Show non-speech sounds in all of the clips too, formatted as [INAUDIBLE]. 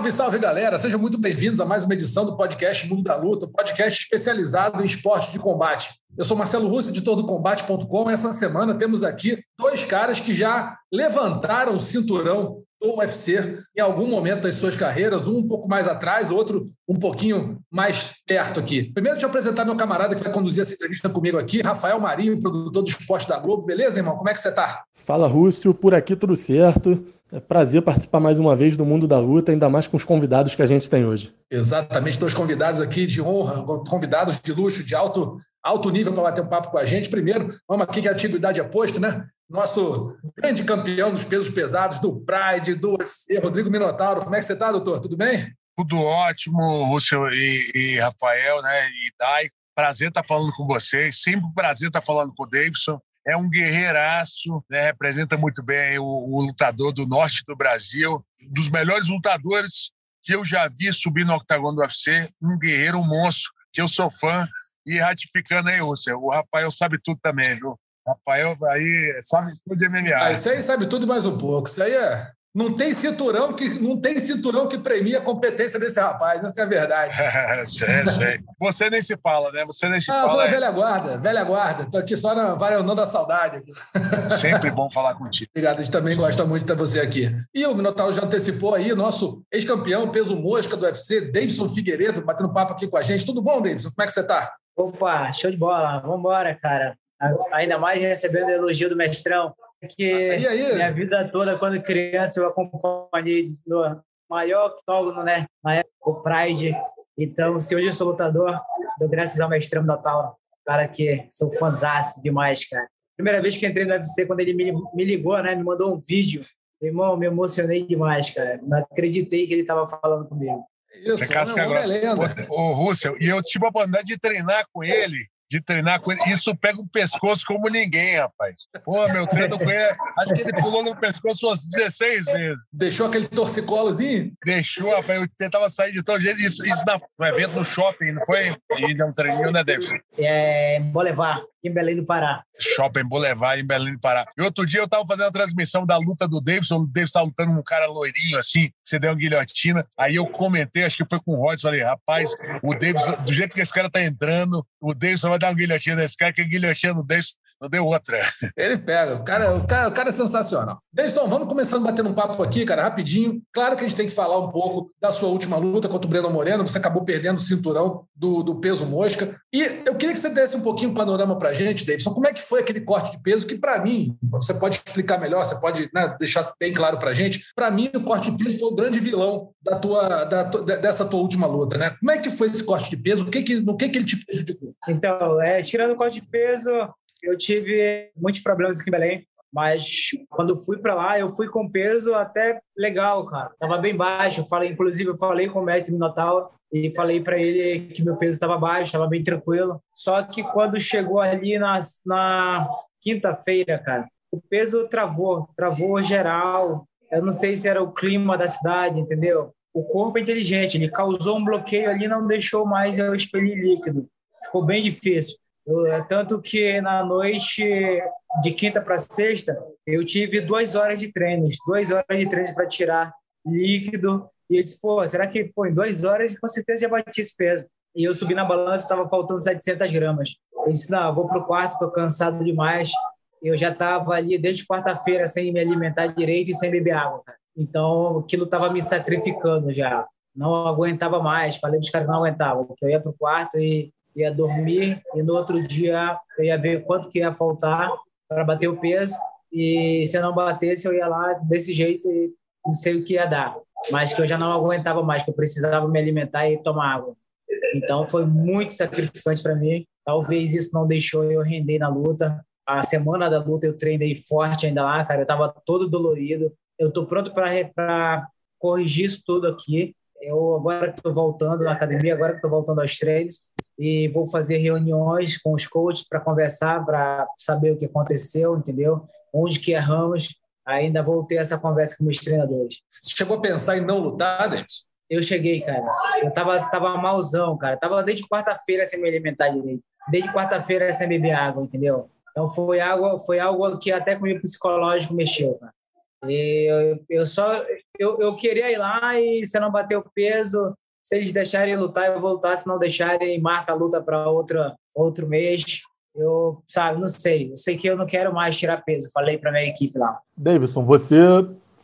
Salve, salve galera! Sejam muito bem-vindos a mais uma edição do podcast Mundo da Luta, podcast especializado em esporte de combate. Eu sou Marcelo Russo, editor do Combate.com, essa semana temos aqui dois caras que já levantaram o cinturão do UFC em algum momento das suas carreiras, um um pouco mais atrás, outro um pouquinho mais perto aqui. Primeiro, deixa eu apresentar meu camarada que vai conduzir essa entrevista comigo aqui, Rafael Marinho, produtor do esporte da Globo. Beleza, irmão? Como é que você está? Fala, Rússio, por aqui tudo certo. É prazer participar mais uma vez do Mundo da Luta, ainda mais com os convidados que a gente tem hoje. Exatamente, dois convidados aqui de honra, convidados de luxo, de alto, alto nível para bater um papo com a gente. Primeiro, vamos aqui que a antiguidade é posto, né? Nosso grande campeão dos pesos pesados, do Pride, do UFC, Rodrigo Minotauro. Como é que você está, doutor? Tudo bem? Tudo ótimo, Rússio e, e, Rafael, né? E Dai. Prazer estar falando com vocês. Sempre um prazer estar falando com o Davidson. É um guerreiraço, né? representa muito bem o, o lutador do norte do Brasil, dos melhores lutadores que eu já vi subir no octagon do UFC, um guerreiro, um monstro, que eu sou fã. E ratificando aí, Rússio, o Rafael sabe tudo também, viu? Rafael aí sabe tudo de MMA. Ah, isso aí sabe tudo mais um pouco. Isso aí é. Não tem cinturão que não tem cinturão que premia a competência desse rapaz, essa é a verdade. [LAUGHS] sei, sei. Você nem se fala, né? Você nem se ah, fala. Sou da velha guarda, velha guarda. Estou aqui só na varandão da saudade. Aqui. [LAUGHS] Sempre bom falar contigo. Obrigado, a gente também gosta muito de ter você aqui. E o Minotauro já antecipou aí, nosso ex-campeão, peso mosca do UFC, Davidson Figueiredo, batendo papo aqui com a gente. Tudo bom, Davidson? Como é que você está? Opa, show de bola. Vamos embora, cara. Ainda mais recebendo o elogio do mestrão, que aí, aí. minha vida toda, quando criança, eu acompanhei no maior octógono, né? Na época, o Pride. Então, se hoje eu sou lutador, dou graças ao mestrão da Taura. Cara que sou fãzaço demais, cara. Primeira vez que entrei no UFC, quando ele me, me ligou, né? Me mandou um vídeo. Irmão, me emocionei demais, cara. Não acreditei que ele estava falando comigo. Isso, casca agora. O, o Russell, e eu tive a oportunidade de treinar com ele de treinar com ele. Isso pega o pescoço como ninguém, rapaz. Pô, meu treino com ele, acho que ele pulou no pescoço umas 16 vezes. Deixou aquele torcicolozinho? Deixou, rapaz. Eu tentava sair de todo jeito. Isso, isso no evento no shopping, não foi? E não treininho, né, Davidson? É, Bolevar, em Belém do Pará. Shopping Boulevard, em Belém do Pará. E outro dia eu tava fazendo a transmissão da luta do Davidson. O Davidson tava lutando com um cara loirinho, assim, você deu uma guilhotina. Aí eu comentei, acho que foi com o Royce, falei, rapaz, o Davidson, do jeito que esse cara tá entrando, o Davidson vai dar uma guilhotina nesse cara, que a guilhotina do Davidson não deu outra. Ele pega. O cara, o cara, o cara é sensacional. Davidson, vamos começando batendo um papo aqui, cara, rapidinho. Claro que a gente tem que falar um pouco da sua última luta contra o Breno Moreno. Você acabou perdendo o cinturão do, do peso mosca. E eu queria que você desse um pouquinho o panorama pra gente, Davidson. Como é que foi aquele corte de peso que, para mim, você pode explicar melhor, você pode né, deixar bem claro pra gente. Para mim, o corte de peso foi o grande vilão da tua, da, dessa tua última luta, né? Como é que foi esse corte de peso? O que que, no que, que ele te prejudicou? Então, é, tirando o corte de peso, eu tive muitos problemas aqui em Belém, mas quando fui para lá, eu fui com peso até legal, cara. Tava bem baixo. Eu falei, inclusive, eu falei com o mestre Minotauro e falei para ele que meu peso estava baixo, estava bem tranquilo. Só que quando chegou ali na, na quinta-feira, cara, o peso travou, travou geral. Eu não sei se era o clima da cidade, entendeu? O corpo é inteligente, ele causou um bloqueio ali, não deixou mais eu expelir líquido. Ficou bem difícil. É tanto que na noite de quinta para sexta, eu tive duas horas de treinos, duas horas de treinos para tirar líquido. E eu disse, pô, será que pô, em duas horas com certeza já bati esse peso? E eu subi na balança, estava faltando 700 gramas. Eu disse, não, eu vou para o quarto, estou cansado demais. Eu já estava ali desde quarta-feira sem me alimentar direito e sem beber água. Cara. Então, aquilo estava me sacrificando já. Não aguentava mais. Falei para os caras que não aguentavam, porque eu ia para o quarto e ia dormir e no outro dia eu ia ver quanto que ia faltar para bater o peso e se eu não batesse eu ia lá desse jeito e não sei o que ia dar, mas que eu já não aguentava mais, que eu precisava me alimentar e tomar água. Então foi muito sacrificante para mim. Talvez isso não deixou eu render na luta. A semana da luta eu treinei forte ainda lá, cara. Eu estava todo dolorido. Eu estou pronto para corrigir isso tudo aqui. Eu agora que estou voltando na academia, agora que estou voltando aos treinos, e vou fazer reuniões com os coaches para conversar, para saber o que aconteceu, entendeu? Onde que erramos. Ainda vou ter essa conversa com meus treinadores. Você chegou a pensar em não lutar, Davis? Eu cheguei, cara. Eu tava, tava malzão, cara. Tava desde quarta-feira sem me alimentar direito. Desde quarta-feira sem beber água, entendeu? Então foi algo, foi algo que até com o meu psicológico mexeu, cara. E eu, eu só eu, eu queria ir lá e se não bater o peso, se eles deixarem lutar, eu vou lutar. Se não deixarem, marca a luta para outro mês. Eu, sabe, não sei. Eu sei que eu não quero mais tirar peso. Falei para minha equipe lá. Davidson, você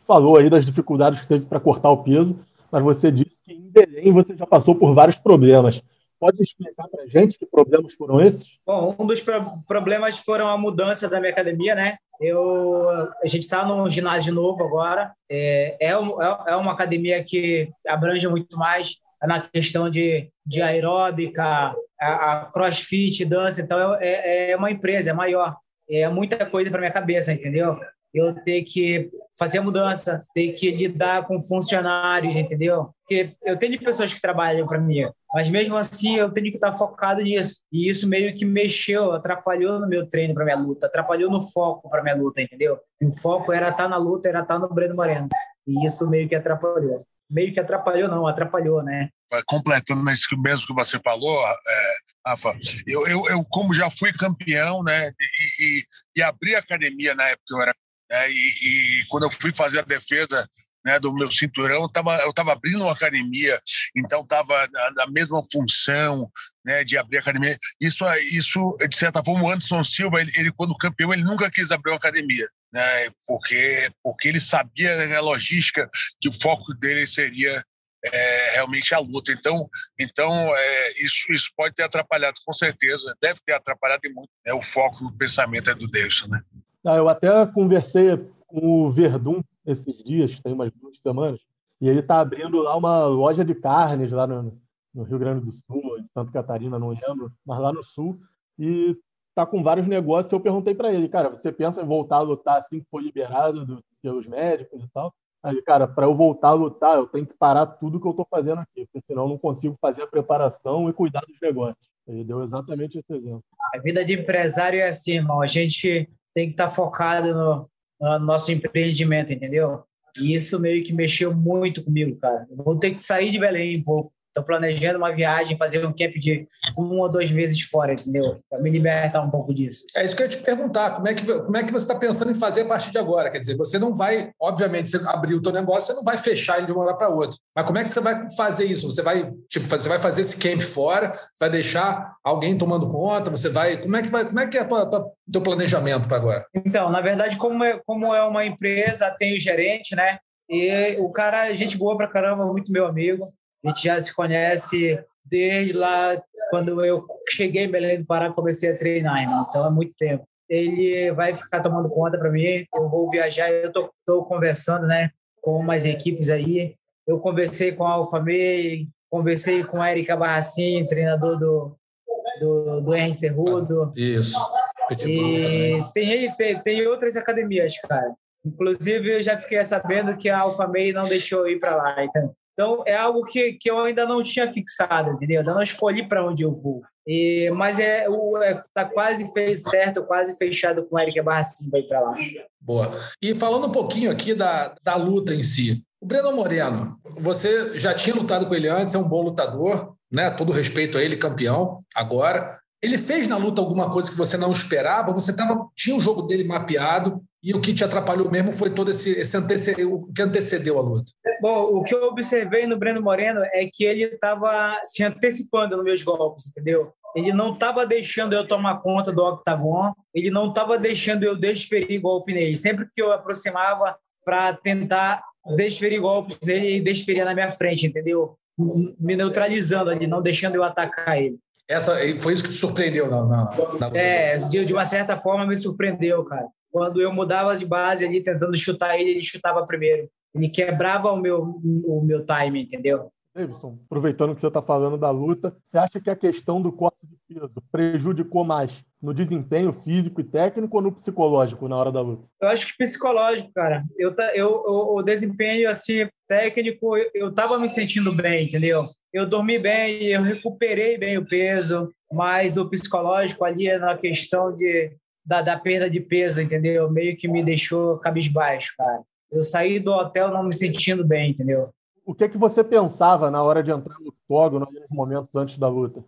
falou aí das dificuldades que teve para cortar o peso, mas você disse que em Belém você já passou por vários problemas. Pode explicar para gente que problemas foram esses? Bom, um dos pro problemas foram a mudança da minha academia, né? Eu, a gente está num ginásio novo agora. É, é, é, é uma academia que abrange muito mais na questão de, de aeróbica, a, a crossfit, dança. Então, é, é, é uma empresa, é maior. É muita coisa para minha cabeça, entendeu? eu ter que fazer mudança, ter que lidar com funcionários, entendeu? Porque eu tenho pessoas que trabalham para mim, mas mesmo assim eu tenho que estar focado nisso. E isso meio que mexeu, atrapalhou no meu treino para minha luta, atrapalhou no foco para minha luta, entendeu? E o foco era estar na luta, era estar no Breno Moreno. E isso meio que atrapalhou. Meio que atrapalhou, não, atrapalhou, né? Completando isso mesmo que você falou, é, Rafa, eu, eu, eu, como já fui campeão, né, e, e, e abri academia na época que eu era né? E, e, quando eu fui fazer a defesa né, do meu cinturão, eu tava, estava abrindo uma academia, então estava na, na, mesma função né, de abrir academia. Isso, isso, de certa forma, o Anderson Silva, ele, ele quando campeão, ele nunca quis abrir uma academia. Né, porque, porque ele sabia a logística que o foco dele seria é, realmente a luta. Então, então é, isso, isso pode ter atrapalhado, com certeza, deve ter atrapalhado muito né, o foco e o pensamento do Davidson. Né? Ah, eu até conversei com o Verdun esses dias, tem umas duas semanas, e ele está abrindo lá uma loja de carnes lá no, no, Rio Grande do Sul, em Santa Catarina, não lembro, mas lá no Sul, e está com vários negócios. Eu perguntei para ele, cara, você pensa em voltar a lutar assim que for liberado do, pelos médicos e tal? Aí, cara, para eu voltar a lutar, eu tenho que parar tudo que eu estou fazendo aqui, porque senão eu não consigo fazer a preparação e cuidar dos negócios. Ele deu exatamente esse exemplo. A vida de empresário é assim, irmão. A gente tem que estar tá focado no, no, nosso empreendimento, entendeu? E isso meio que mexeu muito comigo, cara. Eu vou ter que sair de Belém um pouco Estou planejando uma viagem, fazer um camp de um ou dois meses fora, entendeu? Para me libertar um pouco disso. É isso que eu ia te perguntar. Como é que, como é que você está pensando em fazer a partir de agora? Quer dizer, você não vai, obviamente, você abrir o teu negócio, você não vai fechar ele de uma hora para outra. Mas como é que você vai fazer isso? Você vai, tipo, você vai fazer esse camp fora, vai deixar alguém tomando conta? Você vai. Como é que vai? Como é que é o teu planejamento para agora? Então, na verdade, como é, como é uma empresa, tem o gerente, né? E o cara, gente boa pra caramba, muito meu amigo. A gente já se conhece desde lá, quando eu cheguei em Belém do Pará, comecei a treinar, irmão. então é muito tempo. Ele vai ficar tomando conta para mim, eu vou viajar, eu tô, tô conversando, né, com umas equipes aí. Eu conversei com a Alfa May, conversei com a Erika Barracin, treinador do, do, do Cerrudo. Isso. E tem, tem, tem outras academias, cara. Inclusive, eu já fiquei sabendo que a Alfa May não deixou eu ir para lá. Então, então, é algo que, que eu ainda não tinha fixado, entendeu? Eu não escolhi para onde eu vou. E, mas é, o, é, tá quase fez certo, quase fechado com o Eric Barracin para ir para lá. Boa. E falando um pouquinho aqui da, da luta em si. O Breno Moreno, você já tinha lutado com ele antes, é um bom lutador, né? Todo respeito a ele, campeão, agora. Ele fez na luta alguma coisa que você não esperava? Você tava, tinha o jogo dele mapeado, e o que te atrapalhou mesmo foi todo esse, esse antecedeu, o que antecedeu a luta. Bom, o que eu observei no Breno Moreno é que ele estava se antecipando nos meus golpes, entendeu? Ele não estava deixando eu tomar conta do octagon, ele não estava deixando eu desferir golpe nele. Sempre que eu aproximava para tentar desferir golpes nele, ele desferia na minha frente, entendeu? Me neutralizando ali, não deixando eu atacar ele. Essa, foi isso que te surpreendeu na, na, na... É, de, de uma certa forma me surpreendeu, cara quando eu mudava de base ali, tentando chutar ele, ele chutava primeiro. Ele quebrava o meu, o meu time, entendeu? Davidson, aproveitando que você está falando da luta, você acha que a questão do corte de peso prejudicou mais no desempenho físico e técnico ou no psicológico na hora da luta? Eu acho que psicológico, cara. Eu, eu, o desempenho assim técnico, eu estava me sentindo bem, entendeu? Eu dormi bem, eu recuperei bem o peso, mas o psicológico ali é na questão de da, da perda de peso, entendeu? Meio que me deixou cabisbaixo, cara. Eu saí do hotel não me sentindo bem, entendeu? O que é que você pensava na hora de entrar no octógono, nos momentos antes da luta?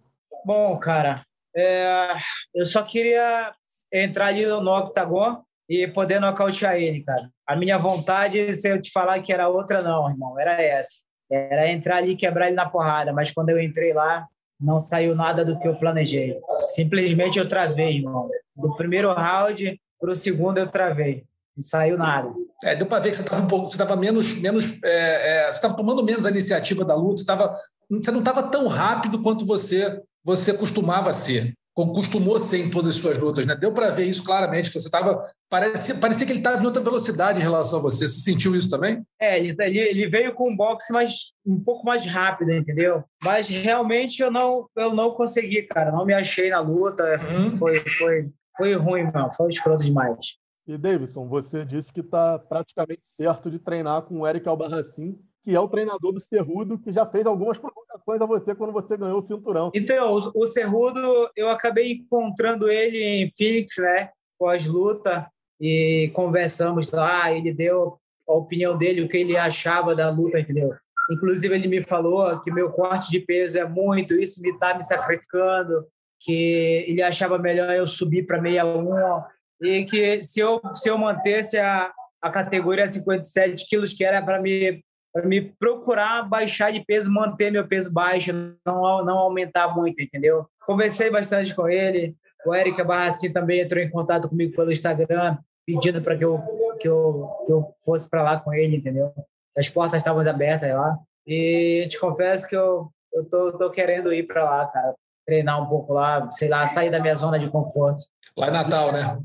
Bom, cara, é, eu só queria entrar ali no, octagon e poder nocautear ele, cara. A minha vontade, se eu te falar que era outra, não, irmão, era essa. Era entrar ali e quebrar ele na porrada, mas quando eu entrei lá, não saiu nada do que eu planejei. Simplesmente eu travei, irmão. Do primeiro round para o segundo eu travei. Não saiu nada. É, deu para ver que você estava um pouco, você estava menos, menos, é, é, você estava tomando menos a iniciativa da luta, você, tava, você não estava tão rápido quanto você você costumava ser, como costumou ser em todas as suas lutas, né? Deu para ver isso claramente, que você estava parecia, parecia que ele estava em outra velocidade em relação a você. Você sentiu isso também? É, ele, ele veio com um boxe mais um pouco mais rápido, entendeu? Mas realmente eu não eu não consegui, cara, não me achei na luta, uhum. foi foi foi ruim, mano, foi escroto demais. E Davidson, você disse que está praticamente certo de treinar com o Eric Albarracin, que é o treinador do Cerrudo, que já fez algumas provocações a você quando você ganhou o cinturão. Então, o, Cerrudo, eu acabei encontrando ele em Phoenix, né, pós-luta, e conversamos lá, ele deu a opinião dele, o que ele achava da luta, entendeu? Inclusive, ele me falou que meu corte de peso é muito, isso me está me sacrificando, que ele achava melhor eu subir para 61, e que se eu, se eu mantesse a, a categoria 57 quilos, que era para me, me procurar baixar de peso, manter meu peso baixo, não, não aumentar muito, entendeu? Conversei bastante com ele, o Eric Barracin também entrou em contato comigo pelo Instagram, pedindo para que eu, que, eu, que eu fosse para lá com ele, entendeu? As portas estavam abertas lá. E te confesso que eu, eu tô, tô querendo ir para lá, cara. Treinar um pouco lá, sei lá, sair da minha zona de conforto. Lá em Natal, né?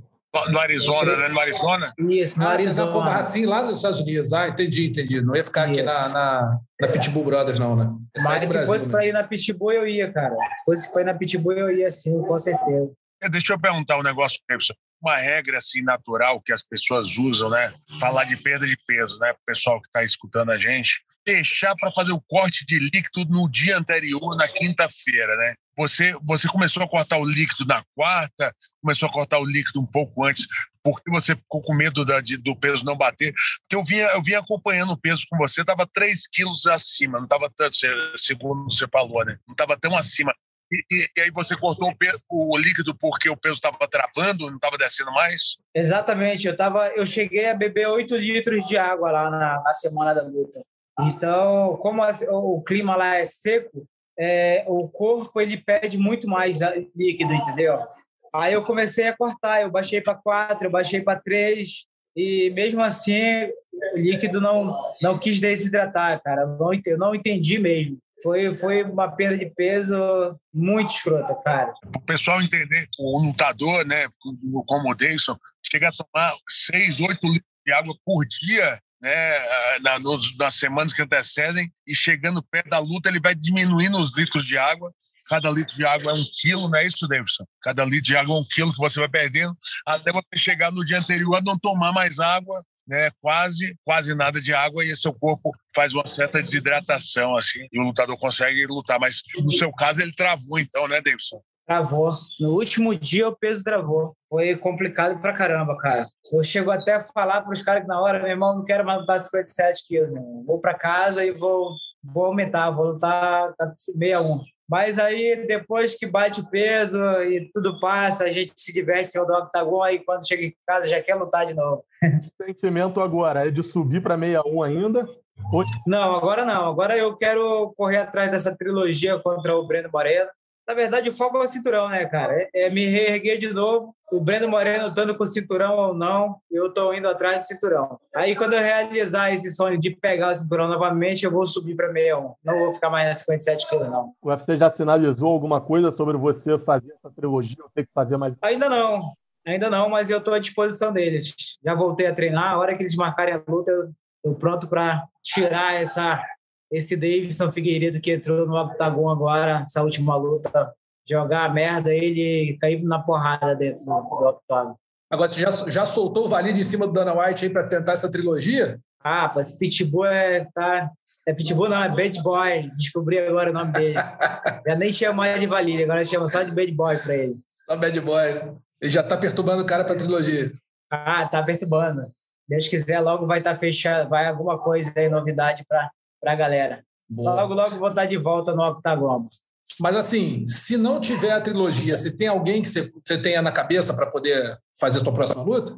No Arizona, né? No Arizona? Isso, no ah, Arizona. Como assim, lá nos Estados Unidos. Ah, entendi, entendi. Não ia ficar Isso. aqui na, na, na, Pitbull Brothers, não, né? É Mas se Brasil, fosse né? para ir na Pitbull, eu ia, cara. Se fosse para ir na Pitbull, eu ia sim, com certeza. É, deixa eu perguntar um negócio, uma regra assim natural que as pessoas usam, né? Falar de perda de peso, né? O pessoal que está escutando a gente, deixar para fazer o corte de líquido no dia anterior, na quinta-feira, né? Você, você começou a cortar o líquido na quarta, começou a cortar o líquido um pouco antes, porque você ficou com medo da, de, do peso não bater. Porque eu vinha, eu vinha acompanhando o peso com você, estava 3 quilos acima, não estava tanto, segundo você falou, né? Não estava tão acima. E, e, e, aí você cortou o, peso, o, líquido porque o peso estava travando, não estava descendo mais? Exatamente. Eu, tava, eu cheguei a beber 8 litros de água lá na, na semana da luta. Então, como o clima lá é seco, é, o corpo ele pede muito mais líquido, entendeu? Aí eu comecei a cortar, eu baixei para quatro, eu baixei para três, e mesmo assim o líquido não não quis desidratar, cara. Não entendi, não entendi mesmo. Foi, foi uma perda de peso muito escrota, cara. Para o pessoal entender, o lutador, né, como o Deison, chega a tomar seis, oito litros de água por dia né, na, nos, nas semanas que antecedem, e chegando perto da luta, ele vai diminuindo os litros de água. Cada litro de água é um quilo, não é isso, Davidson? Cada litro de água é um quilo que você vai perdendo, até você chegar no dia anterior a não tomar mais água, né, quase, quase nada de água e seu corpo faz uma certa desidratação, assim, e o lutador consegue lutar. Mas no seu caso, ele travou, então, né, Davidson? Travou. No último dia o peso travou. Foi complicado pra caramba, cara. Eu chego até a falar para os caras que na hora, meu irmão, não quero mais lutar 57 quilos, meu. vou para casa e vou, vou aumentar, vou lutar 61. Mas aí, depois que bate o peso e tudo passa, a gente se diverte, se rodar o octagon, aí quando chega em casa já quer lutar de novo. [LAUGHS] Sentimento agora é de subir para 61 ainda? Não, agora não. Agora eu quero correr atrás dessa trilogia contra o Breno Moreno na verdade, o foco é o cinturão, né, cara? É, é me reerguer de novo. O Breno Moreno estando com o cinturão ou não, eu estou indo atrás do cinturão. Aí, quando eu realizar esse sonho de pegar o cinturão novamente, eu vou subir para 61. Não vou ficar mais na 57 quilos, não. O UFC já sinalizou alguma coisa sobre você fazer essa trilogia ou ter que fazer mais? Ainda não. Ainda não, mas eu estou à disposição deles. Já voltei a treinar. A hora que eles marcarem a luta, eu estou pronto para tirar essa esse Davidson Figueiredo que entrou no octagon agora, essa última luta, jogar a merda, ele cair na porrada dentro do octagon. Agora, você já, já soltou o Valide em cima do Dana White aí para tentar essa trilogia? Ah, esse Pitbull é, tá, é Pitbull, não, é Bad Boy. Descobri agora o nome dele. [LAUGHS] já nem chama mais de Valide, agora chama só de Bad Boy para ele. Só Bad Boy, né? Ele já tá perturbando o cara para trilogia. Ah, tá perturbando. Deus quiser, logo vai estar tá fechado, vai alguma coisa aí, novidade para a galera. Boa. Logo, logo vou estar tá de volta no Octagon. Mas assim, se não tiver a trilogia, você tem alguém que você, você tenha na cabeça para poder fazer a sua próxima luta?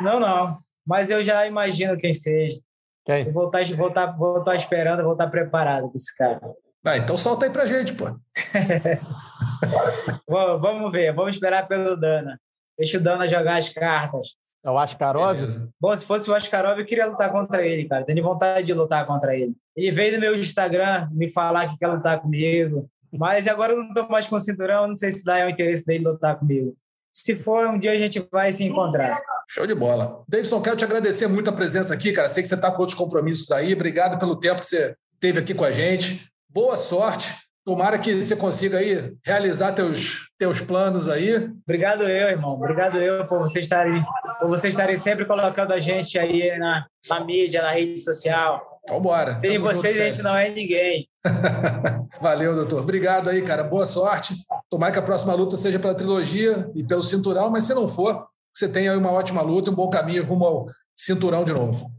Não, não. Mas eu já imagino quem seja. Quem? Vou estar, vou, estar, vou estar esperando, vou estar preparado com esse cara. Ah, então solta aí pra gente, pô. [LAUGHS] vamos ver, vamos esperar pelo Dana. Deixa o Dana jogar as cartas. É o Askarov? Bom, se fosse o Askarov, eu queria lutar contra ele, cara. Tenho vontade de lutar contra ele. Ele veio no meu Instagram me falar que quer lutar comigo. Mas agora eu não estou mais com o cinturão, não sei se dá o interesse dele lutar comigo. Se for, um dia a gente vai se encontrar. Show de bola. Davidson, quero te agradecer muito a presença aqui, cara. Sei que você está com outros compromissos aí. Obrigado pelo tempo que você teve aqui com a gente. Boa sorte. Tomara que você consiga aí realizar teus, teus planos aí. Obrigado eu, irmão. Obrigado eu por vocês estarem, por vocês estarem sempre colocando a gente aí na, na mídia, na rede social. Vambora. Sem vocês, a gente não é ninguém. [LAUGHS] Valeu, doutor. Obrigado aí, cara. Boa sorte. Tomara que a próxima luta seja pela trilogia e pelo cinturão, mas se não for, você tenha aí uma ótima luta, um bom caminho rumo ao cinturão de novo.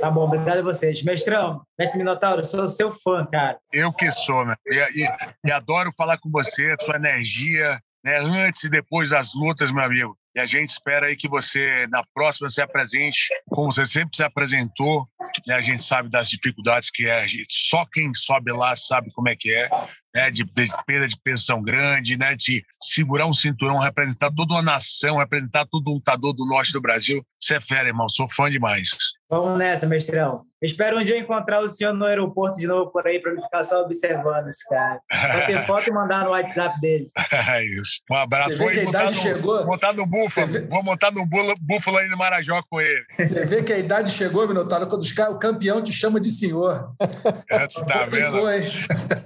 Tá bom, obrigado a vocês. Mestrão, mestre Minotauro, sou seu fã, cara. Eu que sou, né? E, e, e adoro falar com você, sua energia, né? Antes e depois das lutas, meu amigo. E a gente espera aí que você, na próxima, se apresente como você sempre se apresentou. Né? A gente sabe das dificuldades que é. Só quem sobe lá sabe como é que é. Né? De, de perda de pensão grande, né? de segurar um cinturão, representar toda uma nação, representar todo um lutador do norte do Brasil. Você é fera, irmão. Sou fã demais. Vamos nessa, mestrão. Espero um dia encontrar o senhor no aeroporto de novo por aí para me ficar só observando esse cara. Vou ter [LAUGHS] foto e mandar no WhatsApp dele. É isso. Um abraço. Vou montar, no, chegou. montar no Búfalo. Vê... Vou montar no Búfalo aí no Marajó com ele. Você vê que a idade chegou, Minotauro, quando o campeão te chama de senhor. É, você tá vendo?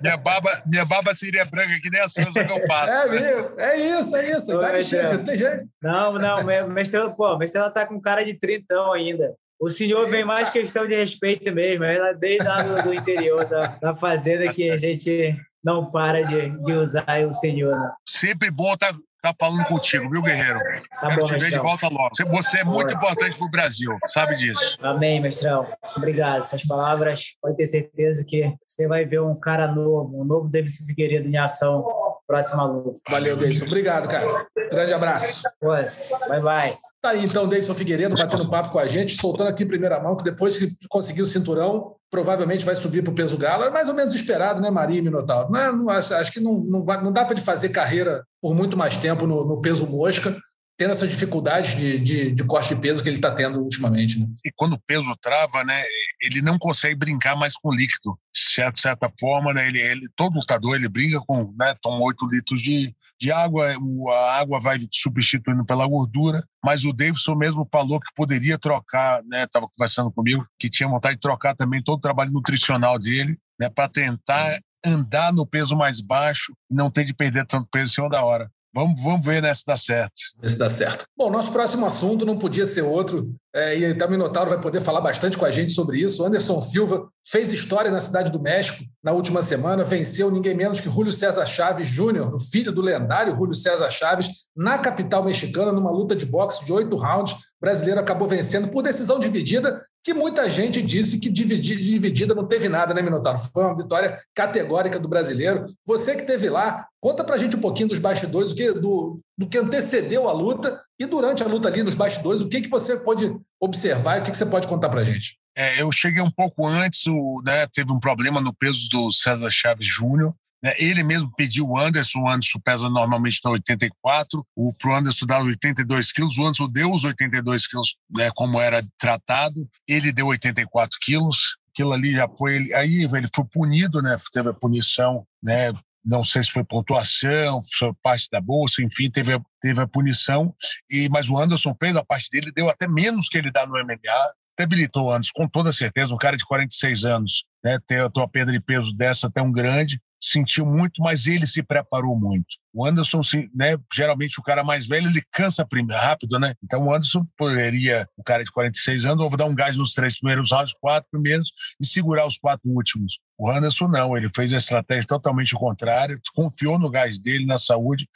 minha, barba, minha barba seria branca que nem a sua, só que eu faço. [LAUGHS] É, né? é isso, é isso. A idade chega, não tem jeito. Não, não, mestrela, pô, mestrela tá com cara de trintão ainda. O senhor vem mais questão de respeito mesmo, é desde lá do, do interior da, da, fazenda que a gente não para de, de usar o senhor. Né? Sempre bom estar tá, tá falando contigo, viu, guerreiro? Tá Quero bom, te ver de volta logo. Você é muito Nossa. importante para o Brasil, sabe disso. Amém, mestrão. Obrigado. Essas palavras, pode ter certeza que você vai ver um cara novo, um novo Davis Figueiredo em ação próxima luta. Valeu, Davidson. Obrigado, cara. Grande abraço. Pois, bye bye. Tá aí então, Davidson Figueiredo batendo papo com a gente, soltando aqui em primeira mão, que depois, se conseguir o cinturão, provavelmente vai subir para o peso galo. É mais ou menos esperado, né, Maria Minotauro? Não, é, não acho, acho, que não, não, não dá para ele fazer carreira por muito mais tempo no, no peso mosca, tendo essas dificuldades de, de, de, corte de peso que ele está tendo ultimamente. Né? E quando o peso trava, né, ele não consegue brincar mais com líquido. De certa, forma, né, ele, ele, todo lutador ele brinca com, né, toma 8 litros de, de água, a água vai substituindo pela gordura, mas o Davidson mesmo falou que poderia trocar, né? Estava conversando comigo, que tinha vontade de trocar também todo o trabalho nutricional dele, né? Para tentar andar no peso mais baixo e não ter de perder tanto peso em cima da hora. Vamos, vamos ver né, se dá certo. Se dá certo. Bom, nosso próximo assunto não podia ser outro, é, e o Minotauro vai poder falar bastante com a gente sobre isso. Anderson Silva fez história na Cidade do México na última semana, venceu ninguém menos que Júlio César Chaves Júnior, o filho do lendário Júlio César Chaves, na capital mexicana, numa luta de boxe de oito rounds. O brasileiro acabou vencendo por decisão dividida que muita gente disse que dividida não teve nada, né, Minotauro? Foi uma vitória categórica do brasileiro. Você que esteve lá, conta pra gente um pouquinho dos bastidores, do que, do, do que antecedeu a luta e durante a luta ali nos bastidores, o que, que você pode observar e o que, que você pode contar pra gente? É, eu cheguei um pouco antes, o, né, teve um problema no peso do César Chaves Júnior, né? Ele mesmo pediu o Anderson, o Anderson pesa normalmente na 84, o pro Anderson dá 82 quilos, o Anderson deu os 82 quilos, né, como era tratado, ele deu 84 quilos, aquilo ali já foi, aí ele foi punido, né, teve a punição, né, não sei se foi pontuação, foi parte da bolsa, enfim, teve a, teve a punição. E mas o Anderson fez a parte dele, deu até menos que ele dá no MMA, debilitou o Anderson, com toda certeza. Um cara de 46 anos, né, ter a tua perda de peso dessa tão grande, sentiu muito, mas ele se preparou muito. O Anderson, né, geralmente o cara mais velho, ele cansa primeiro, rápido, né? Então o Anderson poderia, o cara de 46 anos, vou dar um gás nos três primeiros rounds, quatro primeiros, e segurar os quatro últimos. O Anderson não, ele fez a estratégia totalmente contrária, confiou no gás dele, na saúde,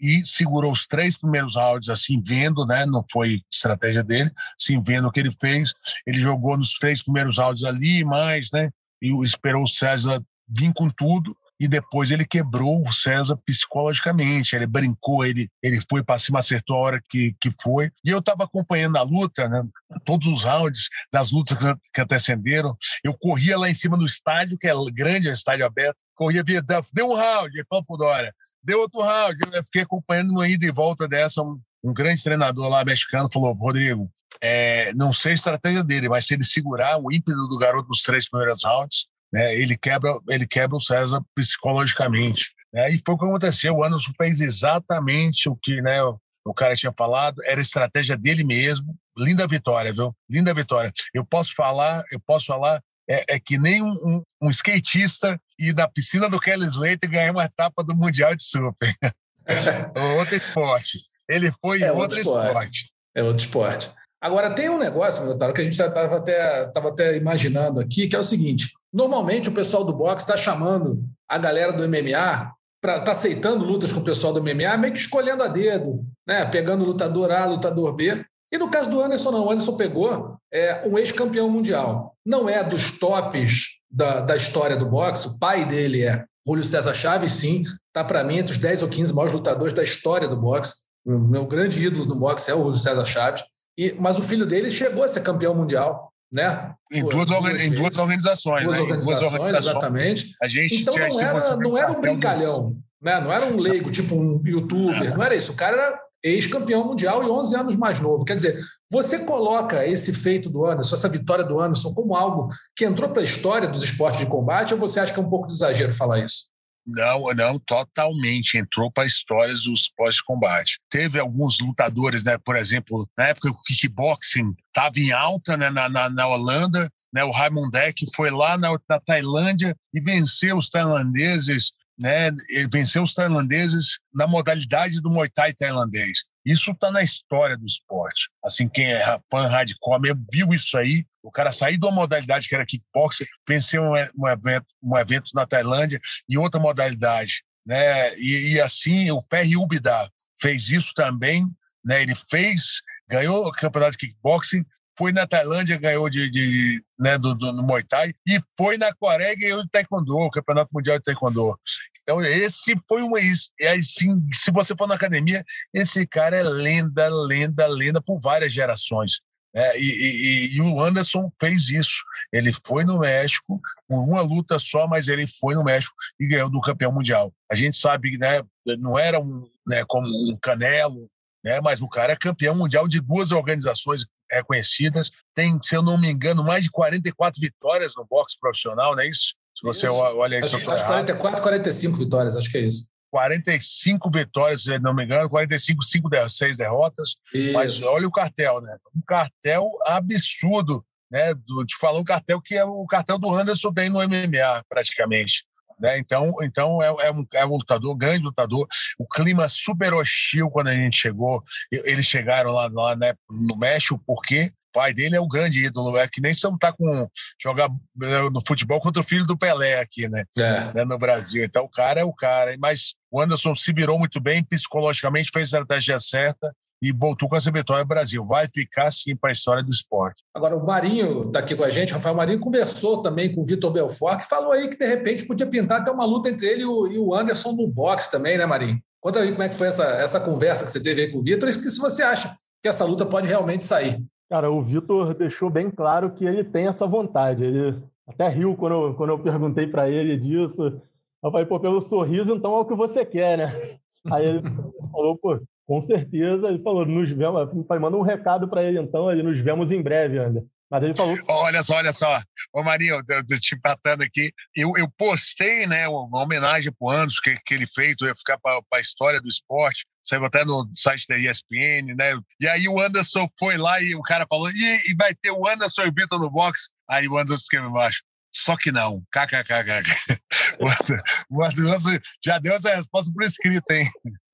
e segurou os três primeiros rounds, assim, vendo, né? Não foi estratégia dele, assim, vendo o que ele fez. Ele jogou nos três primeiros rounds ali, mais, né? E esperou o César vir com tudo e depois ele quebrou o César psicologicamente. Ele brincou, ele, ele foi para cima, acertou a hora que, que foi. E eu estava acompanhando a luta, né? todos os rounds das lutas que, que antecederam. Eu corria lá em cima do estádio, que é grande, é um estádio aberto. Corria, via, deu um round, ele falou pro Dória, deu outro round. Eu fiquei acompanhando uma ida e volta dessa. Um, um grande treinador lá mexicano falou: Rodrigo, é, não sei a estratégia dele, mas se ele segurar o ímpeto do garoto nos três primeiros rounds, né? Ele quebra, ele quebra o César psicologicamente. Né? E foi o que aconteceu. O Anderson fez exatamente o que né, o cara tinha falado, era estratégia dele mesmo. Linda vitória, viu? Linda vitória. Eu posso falar, eu posso falar é, é, que nem um, um, um, skatista ir na piscina do Kelly Slater ganhar uma etapa do Mundial de Super. [LAUGHS] outro esporte. Ele foi é outro, outro esporte. esporte. É outro esporte. Agora, tem um negócio, Minotauro, que a gente estava até, tava até imaginando aqui, que é o seguinte: normalmente o pessoal do boxe está chamando a galera do MMA para tá aceitando lutas com o pessoal do MMA, meio que escolhendo a dedo, né? Pegando lutador A, lutador B. E no caso do Anderson, não. O Anderson pegou é, um ex-campeão mundial. Não é dos tops da, da história do boxe. O pai dele é Julio César Chaves, sim. Está, para mim, entre os 10 ou 15 maiores lutadores da história do boxe. O meu grande ídolo no boxe é o Julio César Chaves. E, mas o filho dele chegou a ser campeão mundial, né? Em duas, duas, em duas organizações, duas né? organizações, duas organizações, exatamente. A gente, então não era, não era um brincalhão, né? não era um leigo, tipo um youtuber, não. não era isso. O cara era ex-campeão mundial e 11 anos mais novo. Quer dizer, você coloca esse feito do Anderson, essa vitória do Anderson, como algo que entrou para a história dos esportes de combate, ou você acha que é um pouco de exagero falar isso? Não, não, totalmente. Entrou para histórias dos pós-combate. Teve alguns lutadores, né? Por exemplo, na época o kickboxing estava em alta né, na, na, na Holanda, né? O Raymond Deck foi lá na, na Tailândia e venceu os tailandeses, né? Ele venceu os tailandeses na modalidade do Muay Thai tailandês. Isso está na história do esporte. Assim, quem é fã hardcore viu isso aí. O cara sair de uma modalidade que era kickboxer, venceu um, um, evento, um evento na Tailândia em outra modalidade. Né? E, e assim, o PR Ubida fez isso também. Né? Ele fez, ganhou o campeonato de kickboxing, foi na Tailândia, ganhou de, de né, do, do, no Muay Thai, e foi na Coreia e ganhou de Taekwondo, o Campeonato Mundial de Taekwondo. Então, esse foi um. E assim, se você for na academia, esse cara é lenda, lenda, lenda por várias gerações. É, e, e, e, o Anderson fez isso. Ele foi no México, por uma luta só, mas ele foi no México e ganhou do campeão mundial. A gente sabe né, não era um, né, como um Canelo, né, mas o cara é campeão mundial de duas organizações reconhecidas. Tem, se eu não me engano, mais de 44 vitórias no boxe profissional, não é isso? Se você isso. olha isso. Acho, acho 44, 45 vitórias, acho que é isso. 45 vitórias, se não me engano, 45, 5, 6 derrotas. Isso. Mas olha o cartel, né? Um cartel absurdo, né? Do, te falar um cartel que é o cartel do Anderson bem no MMA, praticamente. Né? Então, então é, é, um, é um lutador, grande lutador. O clima super hostil quando a gente chegou. Eles chegaram lá, lá né, no México, porque pai dele é o grande ídolo, é que nem se tá com jogar né, no futebol contra o filho do Pelé aqui, né? É. né? No Brasil. Então o cara é o cara. Mas o Anderson se virou muito bem psicologicamente, fez a estratégia certa e voltou com essa vitória Brasil. Vai ficar sim para a história do esporte. Agora, o Marinho está aqui com a gente, o Rafael Marinho conversou também com o Vitor Belfort, que falou aí que de repente podia pintar até uma luta entre ele e o Anderson no boxe também, né, Marinho? Conta aí como é que foi essa, essa conversa que você teve aí com o Vitor e se você acha que essa luta pode realmente sair. Cara, o Vitor deixou bem claro que ele tem essa vontade. Ele até riu quando eu, quando eu perguntei para ele disso. Eu falei, pô, pelo sorriso, então é o que você quer, né? [LAUGHS] Aí ele falou, pô, com certeza. Ele falou, nos vemos. Falei, manda um recado para ele, então, ele nos vemos em breve ainda. Mas ele falou. Olha só, olha só. Ô, Marinho, eu te empatando aqui. Eu, eu postei, né, uma homenagem pro Anderson que, que ele fez, ia ficar para a história do esporte. Saiu até no site da ESPN, né? E aí o Anderson foi lá e o cara falou: e, e vai ter o Anderson e o Vitor no box. Aí o Anderson escreveu embaixo. Só que não. KKKK. O Anderson já deu essa resposta por escrito, hein?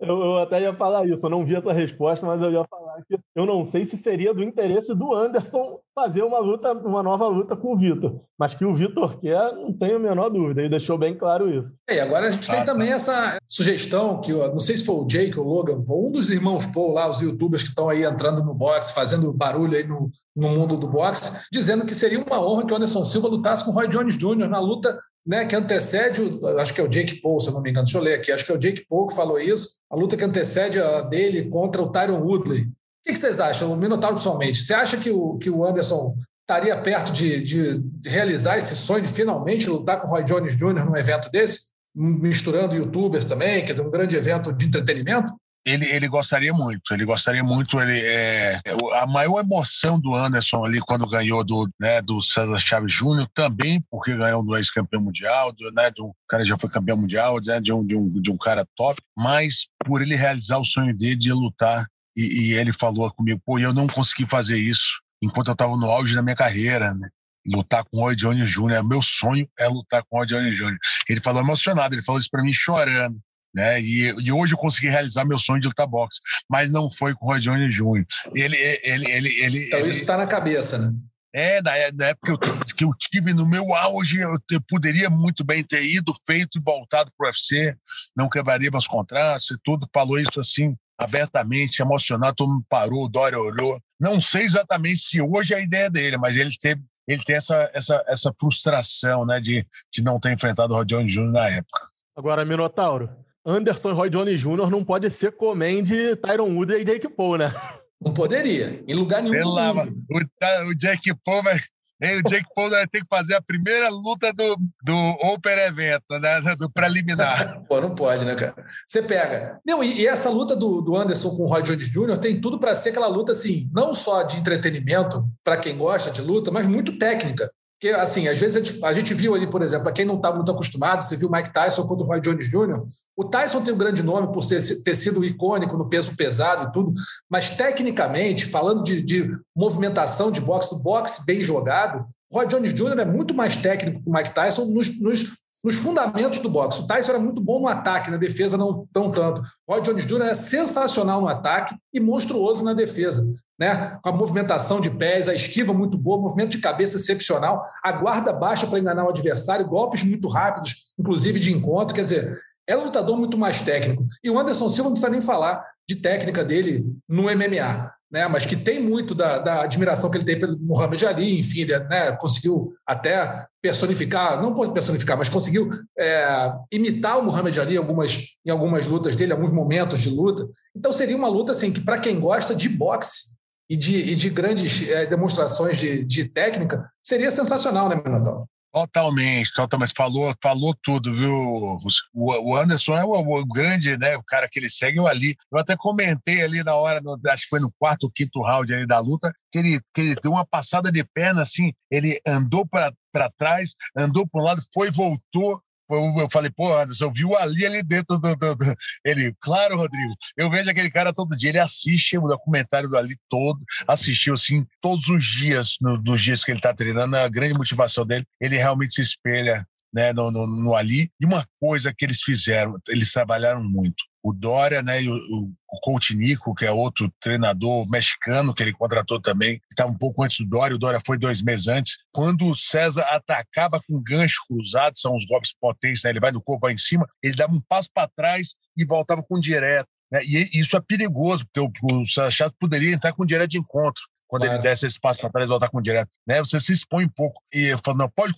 Eu, eu, até ia falar isso, eu não vi essa resposta, mas eu ia falar que eu não sei se seria do interesse do Anderson fazer uma luta, uma nova luta com o Vitor. Mas que o Vitor quer, não tenho a menor dúvida, ele deixou bem claro isso. E agora a gente ah, tem tá. também essa sugestão que, não sei se foi o Jake ou o Logan, ou um dos irmãos Paul lá, os youtubers que estão aí entrando no boxe, fazendo barulho aí no, no mundo do boxe, dizendo que seria uma honra que o Anderson Silva lutasse com o Roy Jones Jr. na luta né, que antecede, o, acho que é o Jake Paul, se não me engano, deixa eu ler aqui, acho que é o Jake Paul que falou isso, a luta que antecede a dele contra o Tyron Woodley. O que, vocês acham, o Minotauro pessoalmente? Você acha que o, que o Anderson estaria perto de, de realizar esse sonho de finalmente lutar com o Roy Jones Jr. num evento desse? Misturando youtubers também, que é um grande evento de entretenimento? Ele, ele gostaria muito, ele gostaria muito. Ele, é, a maior emoção do Anderson ali quando ganhou do, né, do César Chaves Júnior, também porque ganhou do ex-campeão mundial, do, né, do cara já foi campeão mundial, né, de, um, de, um, de um cara top, mas por ele realizar o sonho dele de lutar. E, e ele falou comigo, pô, eu não consegui fazer isso enquanto eu estava no auge da minha carreira, né? lutar com o Roy Jones Jr. Meu sonho é lutar com o Roy Jones Jr. Ele falou emocionado, ele falou isso para mim chorando né? E, e, hoje eu consegui realizar meu sonho de lutar boxe, mas não foi com o Roy Jones Jr. Ele, ele, ele, ele, então ele, isso está na cabeça, né? É, da, da época que eu, que eu tive no meu auge, eu, eu poderia muito bem ter ido, feito e voltado para o UFC, não quebraria meus contratos e tudo. Falou isso assim, abertamente, emocionado, todo mundo parou, o Dória olhou. Não sei exatamente se hoje é a ideia dele, mas ele teve, ele tem essa, essa, essa frustração né, de, de não ter enfrentado o Jones Jr. na época. Agora, Minotauro, Anderson Roy Jones Jr. não pode ser de Tyron Woodley e Jake Paul, né? Não poderia, em lugar nenhum. Pela, o, o Jake Paul vai. o Jake Paul vai ter que fazer a primeira luta do, do Open Event, né? do preliminar. [LAUGHS] Pô, não pode, né, cara? Você pega. Não, e, e essa luta do, do Anderson com o Roy Jones Jr. tem tudo para ser aquela luta, assim, não só de entretenimento, para quem gosta de luta, mas muito técnica. Porque, assim, às vezes a gente, a gente viu ali, por exemplo, para quem não estava muito acostumado, você viu o Mike Tyson contra o Roy Jones Jr. O Tyson tem um grande nome por ser, ter sido icônico no peso pesado e tudo, mas tecnicamente, falando de, de movimentação de boxe, do boxe bem jogado, o Roy Jones Jr. é muito mais técnico que o Mike Tyson nos, nos, nos fundamentos do boxe. O Tyson era muito bom no ataque, na defesa não tão tanto. O Roy Jones Jr. é sensacional no ataque e monstruoso na defesa né? com a movimentação de pés, a esquiva muito boa, movimento de cabeça excepcional, a guarda baixa para enganar o adversário, golpes muito rápidos, inclusive de encontro. Quer dizer, é um lutador muito mais técnico. E o Anderson Silva não precisa nem falar de técnica dele no MMA, né? mas que tem muito da, da admiração que ele tem pelo Muhammad Ali, enfim, ele né, conseguiu até personificar, não personificar, mas conseguiu é, imitar o Muhammad Ali em algumas, em algumas lutas dele, alguns momentos de luta. Então seria uma luta assim que, para quem gosta de boxe, e de, e de grandes é, demonstrações de, de técnica, seria sensacional, né, Minotauro? Totalmente, totalmente. Falou, falou tudo, viu? O, Anderson é o, o, grande, né? O cara que ele segue eu ali. Eu até comentei ali na hora, no, acho que foi no quarto ou quinto round ali da luta, que ele, que ele deu uma passada de perna assim, ele andou para trás, andou para um lado, foi, voltou, eu falei, pô, Anderson, eu vi o Ali ali dentro do, do, do, Ele, claro, Rodrigo, eu vejo aquele cara todo dia, ele assiste o documentário do Ali todo, assistiu, assim, todos os dias, no, nos dias que ele tá treinando, a grande motivação dele, ele realmente se espelha né, no, no, no Ali. E uma coisa que eles fizeram, eles trabalharam muito o Dória, né, e o, o Coach Nico, que é outro treinador mexicano que ele contratou também, que estava um pouco antes do Dória, o Dória foi dois meses antes. Quando o César atacava com gancho cruzado, são os golpes potentes, né, ele vai no corpo vai em cima, ele dava um passo para trás e voltava com direto. Né, e isso é perigoso, porque o, o César Chato poderia entrar com direto de encontro quando claro. ele desse esse passo para trás e voltar com direto. Né? Você se expõe um pouco. E eu falo, não, pode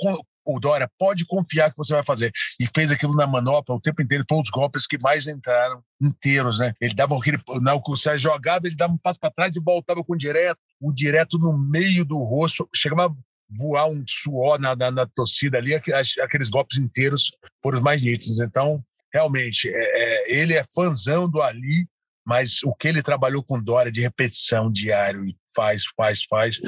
o Dória pode confiar que você vai fazer. E fez aquilo na manopla o tempo inteiro. Foi um dos golpes que mais entraram inteiros, né? Ele dava aquele. O Sérgio jogava, ele dava um passo para trás e voltava com o direto, o direto no meio do rosto. Chegava a voar um suor na, na, na torcida ali. Aqueles golpes inteiros foram os mais nítidos. Então, realmente, é, é, ele é fãzão do Ali. mas o que ele trabalhou com Dória de repetição diário e faz, faz, faz,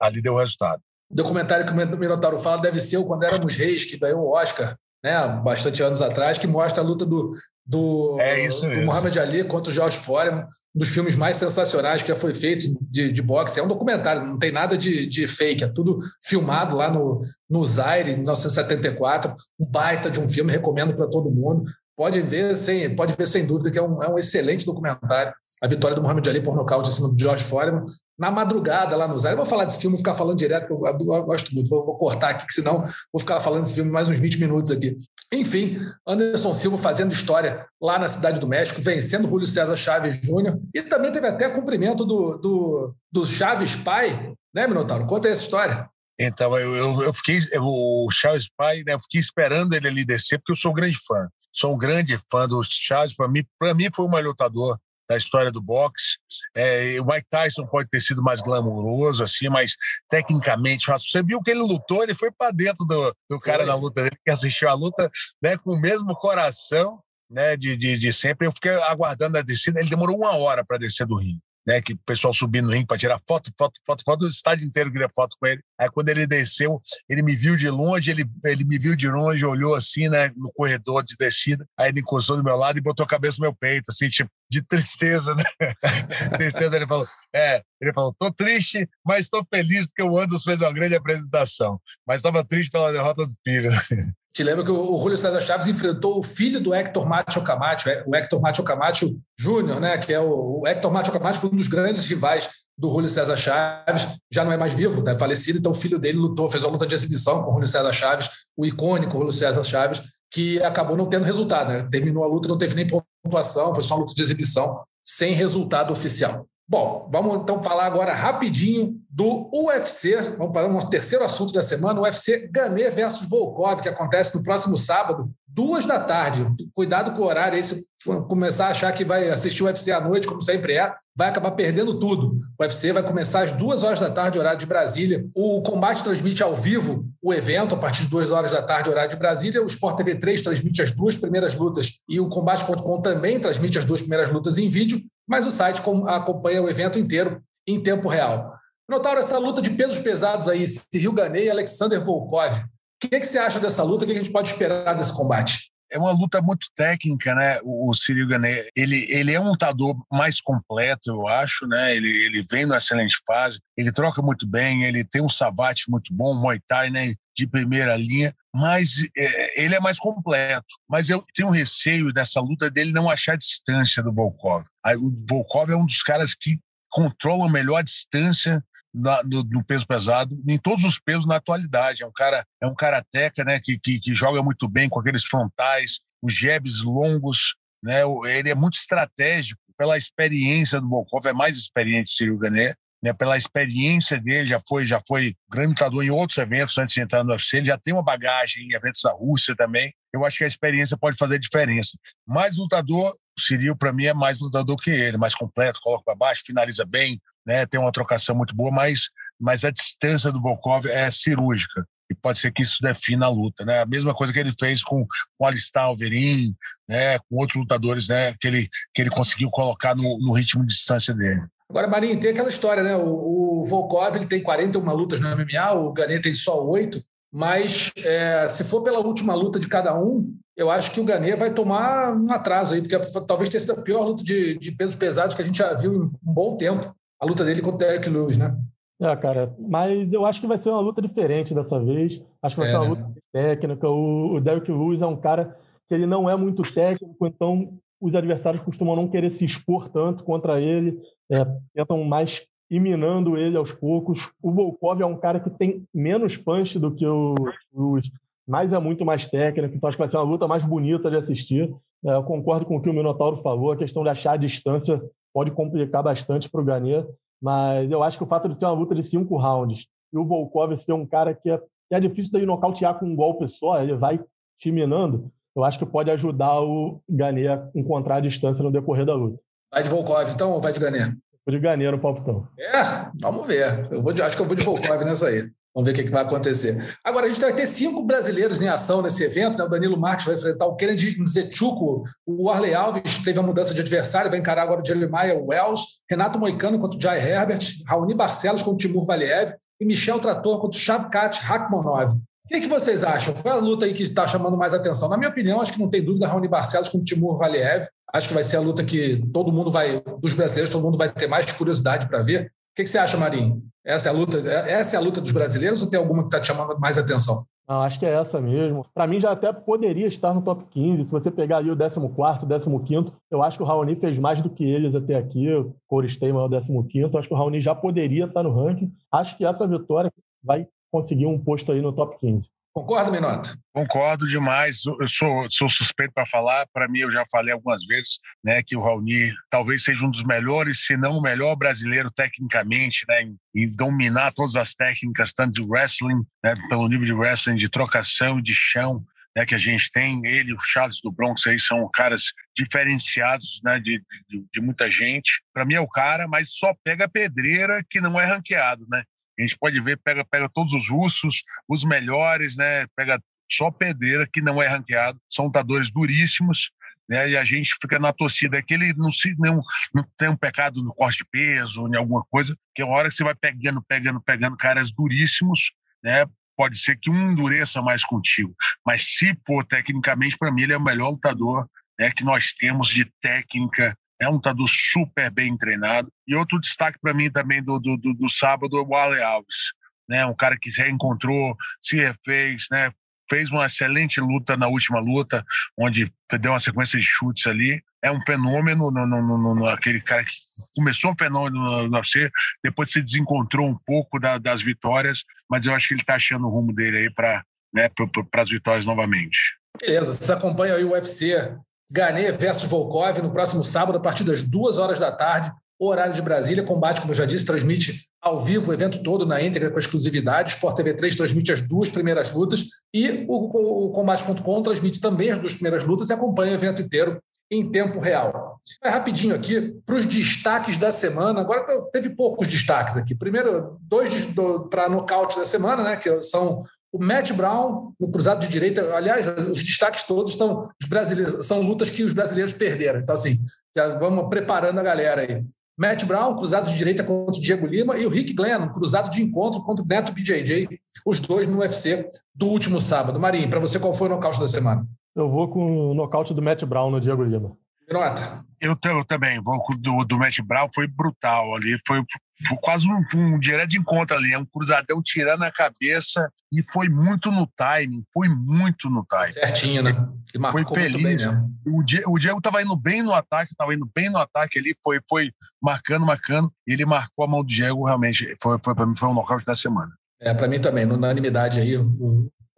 ali deu resultado. Documentário que o Minotauro fala deve ser o Quando Éramos Reis, que ganhou o Oscar, né, bastante anos atrás, que mostra a luta do, do, é do Muhammad Ali contra o George Foreman, um dos filmes mais sensacionais que já foi feito de, de boxe. É um documentário, não tem nada de, de fake, é tudo filmado lá no, no Zaire, em 1974. Um baita de um filme, recomendo para todo mundo. Pode ver, sem, pode ver sem dúvida que é um, é um excelente documentário. A vitória do Muhammad Ali por nocaute em cima do George Foreman na madrugada lá no Zaire. Eu vou falar desse filme, vou ficar falando direto, eu, eu gosto muito. Vou, vou, cortar aqui, que senão vou ficar falando desse filme mais uns 20 minutos aqui. Enfim, Anderson Silva fazendo história lá na Cidade do México, vencendo Júlio César Chaves Júnior. E também teve até cumprimento do, do, do Chaves pai, né, Minotauro? Conta essa história. Então, eu, eu, eu fiquei, eu, o Chaves pai, né, eu fiquei esperando ele ali descer, porque eu sou um grande fã. Sou um grande fã do Chaves. Para mim, mim foi o maior lutador da história do boxe. É, o Mike Tyson pode ter sido mais glamouroso, assim, mas tecnicamente, você viu que ele lutou, ele foi para dentro do, do cara na luta dele, que assistiu a luta né, com o mesmo coração né, de, de, de sempre. Eu fiquei aguardando a descida, ele demorou uma hora para descer do ringue né, que o pessoal subindo no ringue para tirar foto, foto, foto, foto, o estádio inteiro queria foto com ele. Aí quando ele desceu, ele me viu de longe, ele, ele me viu de longe, olhou assim, né, no corredor de descida, aí ele encostou do meu lado e botou a cabeça no meu peito, assim, tipo, de tristeza, né? [LAUGHS] tristeza, ele falou, é, ele falou, tô triste, mas tô feliz porque o Anderson fez uma grande apresentação, mas estava triste pela derrota do filho. [LAUGHS] Te lembra que o Julio César Chaves enfrentou o filho do Hector Macho Camacho, é, o Hector Macho Camacho Júnior, né? Que é o, o Hector Macho Camacho foi um dos grandes rivais do Julio César Chaves, já não é mais vivo, é falecido, então o filho dele lutou, fez uma luta de exibição com o Julio César Chaves, o icônico Julio César Chaves, que acabou não tendo resultado, né? Terminou a luta, não teve nem pontuação, foi só uma luta de exibição, sem resultado oficial. Bom, vamos então falar agora rapidinho do UFC. Vamos para o nosso terceiro assunto da semana, o UFC Ganê versus Volkov, que acontece no próximo sábado, duas da tarde. Cuidado com o horário aí, se começar a achar que vai assistir o UFC à noite, como sempre é, vai acabar perdendo tudo. O UFC vai começar às duas horas da tarde, horário de Brasília. O Combate transmite ao vivo o evento a partir de duas horas da tarde, horário de Brasília. O Sport TV 3 transmite as duas primeiras lutas e o Combate.com também transmite as duas primeiras lutas em vídeo mas o site acompanha o evento inteiro em tempo real. Notaram essa luta de pesos pesados aí, Cyril Ganei e Alexander Volkov. O que, é que você acha dessa luta? O que a gente pode esperar desse combate? É uma luta muito técnica, né? O Cyril Ganei, ele, ele é um lutador mais completo, eu acho, né? Ele, ele vem numa excelente fase, ele troca muito bem, ele tem um sabate muito bom, um Muay Thai, né? De primeira linha, mas é, ele é mais completo. Mas eu tenho receio dessa luta dele não achar distância do Volkov. O Volkov é um dos caras que controla melhor a distância na, no, no, peso pesado, em todos os pesos na atualidade. É um cara, é um karateca, né, que, que, que joga muito bem com aqueles frontais, os jabs longos, né? Ele é muito estratégico pela experiência do Volkov, é mais experiente Cyril Gané, né? Pela experiência dele, já foi, já foi grande lutador em outros eventos antes de entrar no UFC, ele já tem uma bagagem em eventos da Rússia também. Eu acho que a experiência pode fazer diferença. Mais lutador, o Ciril, para mim, é mais lutador que ele, mais completo, coloca para baixo, finaliza bem, né? tem uma trocação muito boa, mas, mas a distância do Volkov é cirúrgica. E pode ser que isso defina a luta. Né? A mesma coisa que ele fez com, com Alistar Alverin, né? com outros lutadores né? que, ele, que ele conseguiu colocar no, no ritmo de distância dele. Agora, Marinho, tem aquela história, né? O, o Volkov ele tem 41 lutas no MMA, o Ganet tem só 8, mas é, se for pela última luta de cada um, eu acho que o Ganê vai tomar um atraso aí, porque talvez tenha sido a pior luta de, de pesos pesados que a gente já viu em um bom tempo. A luta dele contra o Eric Lewis, né? É, cara, mas eu acho que vai ser uma luta diferente dessa vez. Acho que vai é, ser uma né? luta técnica. O, o Derrick Lewis é um cara que ele não é muito técnico, então os adversários costumam não querer se expor tanto contra ele, é, tentam mais ir minando ele aos poucos. O Volkov é um cara que tem menos punch do que o Lewis, mas é muito mais técnico, então acho que vai ser uma luta mais bonita de assistir. É, eu concordo com o que o Minotauro falou, a questão de achar a distância pode complicar bastante para o Ganê, mas eu acho que o fato de ser uma luta de cinco rounds e o Volkov ser um cara que é, que é difícil de nocautear com um golpe só, ele vai te minando, eu acho que pode ajudar o Ganê a encontrar a distância no decorrer da luta. Vai de Volkov então ou vai de Ganê? Vou de Ganê no palpitão. É, vamos ver. Eu vou de, acho que eu vou de Volkov nessa aí. Vamos ver o que, vai acontecer. Agora, a gente vai ter cinco brasileiros em ação nesse evento. Né? O Danilo Marques vai enfrentar o Kennedy Nzechuco. O Arley Alves teve a mudança de adversário, vai encarar agora o Jeremiah Wells. Renato Moicano contra o Jai Herbert. Raoni Barcelos contra o Timur Valiev. E Michel Trator contra o Shavkat Rakhmonov. O que, que, vocês acham? Qual é a luta aí que está chamando mais atenção? Na minha opinião, acho que não tem dúvida Raoni Barcelos com o Timur Valiev. Acho que vai ser a luta que todo mundo vai, dos brasileiros, todo mundo vai ter mais curiosidade para ver. O que, que, você acha, Marinho? Essa é a luta, essa é a luta dos brasileiros ou tem alguma que está te chamando mais atenção? Não, acho que é essa mesmo. Para mim, já até poderia estar no top 15. Se você pegar ali o 14, 15, eu acho que o Raoni fez mais do que eles até aqui. O Corey é o 15. Acho que o Raoni já poderia estar no ranking. Acho que essa vitória vai conseguir um posto aí no top 15. Concorda, Minota? Concordo demais. Eu sou, sou suspeito para falar. Para mim, eu já falei algumas vezes né, que o Raoni talvez seja um dos melhores, se não o melhor brasileiro tecnicamente, né, em, em dominar todas as técnicas, tanto de wrestling, né, pelo nível de wrestling, de trocação e de chão. Né, que a gente tem, ele e o Charles do Bronx aí são caras diferenciados né, de, de, de muita gente. Para mim é o cara, mas só pega pedreira que não é ranqueado, né? A gente pode ver, pega, pega todos os russos, os melhores, né? Pega só pedreira, que não é ranqueado, são lutadores duríssimos, né? E a gente fica na torcida, é que ele não, se, não, não tem um pecado no corte de peso, em alguma coisa, que é a hora que você vai pegando, pegando, pegando caras duríssimos, né? Pode ser que um endureça mais contigo, mas se for tecnicamente, para mim, ele é o melhor lutador né, que nós temos de técnica é um lutador super bem treinado. E outro destaque para mim também do, do, do, do sábado é o Wale Alves. Né? Um cara que se reencontrou, se refez, né? fez uma excelente luta na última luta, onde deu uma sequência de chutes ali. É um fenômeno, no, no, no, aquele cara que começou um fenômeno no UFC, depois se desencontrou um pouco da, das vitórias, mas eu acho que ele está achando o rumo dele aí para né, as vitórias novamente. Beleza, você acompanha aí o UFC Ganê versus Volkov no próximo sábado, a partir das duas horas da tarde, horário de Brasília. Combate, como eu já disse, transmite ao vivo o evento todo na íntegra com exclusividade. Sport TV 3 transmite as duas primeiras lutas e o, o Combate.com transmite também as duas primeiras lutas e acompanha o evento inteiro em tempo real. Vai rapidinho aqui para os destaques da semana. Agora teve poucos destaques aqui. Primeiro, dois para nocaute da semana, né? Que são o Matt Brown, no cruzado de direita, aliás, os destaques todos estão os brasileiros, são lutas que os brasileiros perderam. Então, assim, já vamos preparando a galera aí. Matt Brown, cruzado de direita contra o Diego Lima, e o Rick Glenn, cruzado de encontro contra o Neto BJJ, os dois no UFC do último sábado. Marinho, para você, qual foi o nocaute da semana? Eu vou com o nocaute do Matt Brown no Diego Lima. Nota. Eu, eu também vou do, do Matt Brown, foi brutal ali, foi, foi quase um, um direto de encontro ali, é um cruzadão tirando a cabeça e foi muito no timing, foi muito no timing. Certinho, né? Ele foi feliz. O, Diego, o Diego tava indo bem no ataque, tava indo bem no ataque ali, foi, foi marcando, marcando, e ele marcou a mão do Diego, realmente, foi, foi para mim foi um nocaute da semana. É, para mim também, unanimidade aí,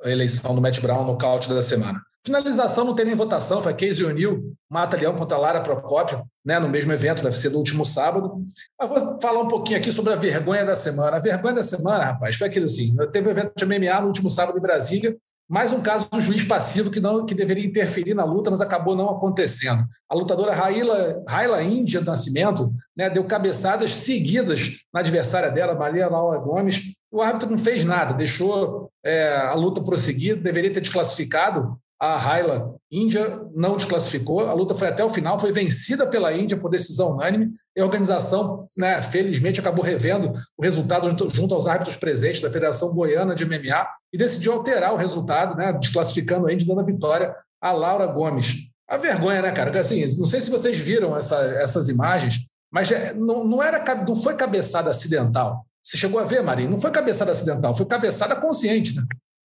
a eleição do Matt Brown, nocaute da semana. Finalização não tem nem votação, foi Casey O'Neill, Mata Leão contra Lara Procópio, né, no mesmo evento, deve ser do último sábado. Mas vou falar um pouquinho aqui sobre a vergonha da semana. A vergonha da semana, rapaz, foi aquilo assim: teve um evento de MMA no último sábado em Brasília, mais um caso do juiz passivo que não que deveria interferir na luta, mas acabou não acontecendo. A lutadora Raila, Raila Índia do Nascimento né, deu cabeçadas seguidas na adversária dela, Maria Laura Gomes. O árbitro não fez nada, deixou é, a luta prosseguir, deveria ter desclassificado a Raila Índia não desclassificou, a luta foi até o final, foi vencida pela Índia por decisão unânime, e a organização, né, felizmente, acabou revendo o resultado junto, aos árbitros presentes da Federação Goiana de MMA e decidiu alterar o resultado, né, desclassificando a Índia, dando a vitória a Laura Gomes. A vergonha, né, cara? Assim, não sei se vocês viram essa, essas imagens, mas é, não, não, era, não foi cabeçada acidental. Você chegou a ver, Marinho? Não foi cabeçada acidental, foi cabeçada consciente, né?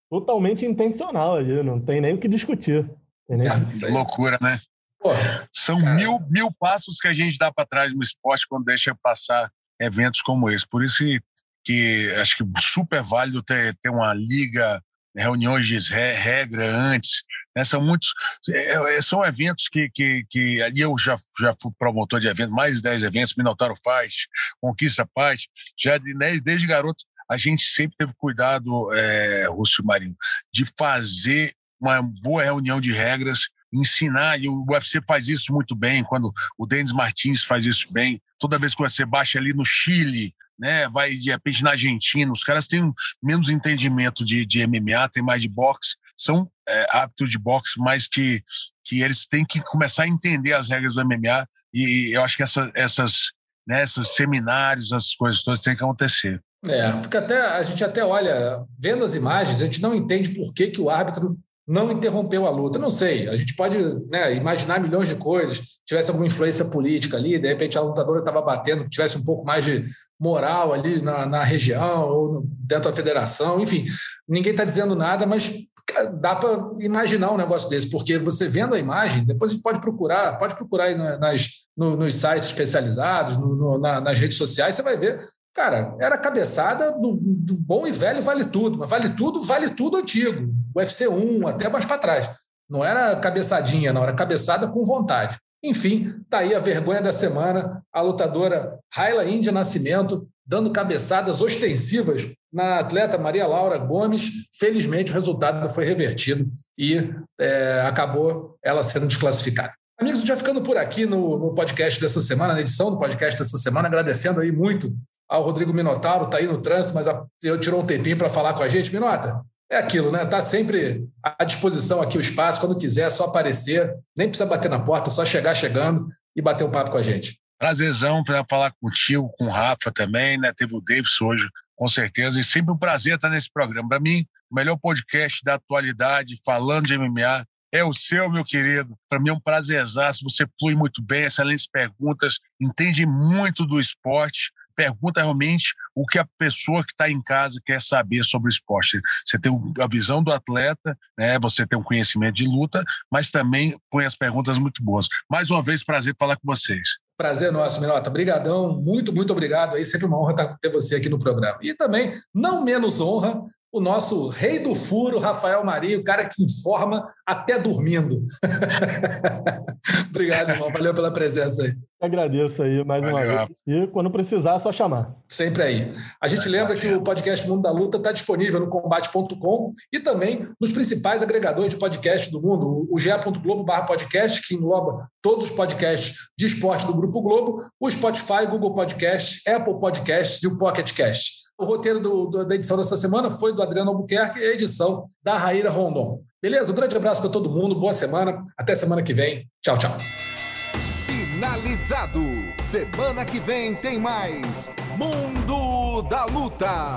Totalmente intencional ali, não tem nem o que discutir. Nem é, loucura, né? Pô, São mil, mil passos que a gente dá para trás no esporte quando deixa passar eventos como esse. Por isso que, que acho que super válido ter, ter uma liga, reuniões de regra antes. Né? São muitos. É, é, são eventos que, que, que ali eu já, já fui promotor de eventos, mais de 10 eventos, Minotauro faz, Conquista Paz, já de, né, desde garoto a gente sempre teve cuidado, é, Rússio Marinho, de fazer uma boa reunião de regras, ensinar, e o UFC faz isso muito bem, quando o Denis Martins faz isso bem. Toda vez que você baixa ali no Chile, né? Vai de repente na Argentina, os caras têm menos entendimento de, de MMA, tem mais de boxe, são é, hábitos de boxe, mas que, que eles têm que começar a entender as regras do MMA e eu acho que essa, essas, né, esses seminários, essas coisas todas têm que acontecer. É, fica até, a gente até olha, vendo as imagens, a gente não entende por que, que o árbitro não interrompeu a luta. Não sei, a gente pode né, imaginar milhões de coisas. Tivesse alguma influência política ali, de repente a lutadora estava batendo, tivesse um pouco mais de moral ali na, na região ou dentro da federação, enfim, ninguém está dizendo nada, mas dá para imaginar um negócio desse, porque você vendo a imagem, depois a gente pode procurar, pode procurar aí nas, no, nos sites especializados, no, no, na, nas redes sociais, você vai ver Cara, era cabeçada do, do, bom e velho vale tudo, mas vale tudo, vale tudo antigo. UFC 1, até mais para trás. Não era cabeçadinha, não, era cabeçada com vontade. Enfim, tá aí a vergonha da semana, a lutadora Raila Índia Nascimento dando cabeçadas ostensivas na atleta Maria Laura Gomes. Felizmente, o resultado foi revertido e é, acabou ela sendo desclassificada. Amigos, já ficando por aqui no, no, podcast dessa semana, na edição do podcast dessa semana, agradecendo aí muito ao Rodrigo Minotauro, está aí no trânsito, mas eu tirou um tempinho para falar com a gente. Minota, é aquilo, né? Está sempre à disposição aqui o espaço, quando quiser, é só aparecer, nem precisa bater na porta, só chegar chegando e bater um papo com a gente. Prazerzão para falar contigo, com o Rafa também, né? Teve o Davis hoje, com certeza, e sempre um prazer estar nesse programa. Para mim, o melhor podcast da atualidade, falando de MMA, é o seu, meu querido. Para mim é um prazerzaço. Você flui muito bem, excelentes perguntas, entende muito do esporte pergunta realmente o que a pessoa que está em casa quer saber sobre o esporte. Você tem a visão do atleta, né? você tem um conhecimento de luta, mas também põe as perguntas muito boas. Mais uma vez, prazer falar com vocês. Prazer nosso, Minota. Obrigadão, muito, muito obrigado. Aí sempre uma honra ter você aqui no programa. E também, não menos honra, o nosso rei do furo, Rafael Maria, o cara que informa até dormindo. [LAUGHS] Obrigado, irmão. Valeu pela presença aí. Agradeço aí mais Valeu. uma vez. E quando precisar, é só chamar. Sempre aí. A gente lembra que o podcast Mundo da Luta está disponível no combate.com e também nos principais agregadores de podcast do mundo. O ge.globo podcast, que engloba todos os podcasts de esporte do Grupo Globo, o Spotify, Google Podcasts, Apple Podcasts e o Pocket Cast. O roteiro do, do, da edição dessa semana foi do Adriano Albuquerque e a edição da Raíra Rondon. Beleza? Um grande abraço para todo mundo, boa semana, até semana que vem. Tchau, tchau. Finalizado. Semana que vem tem mais Mundo da Luta.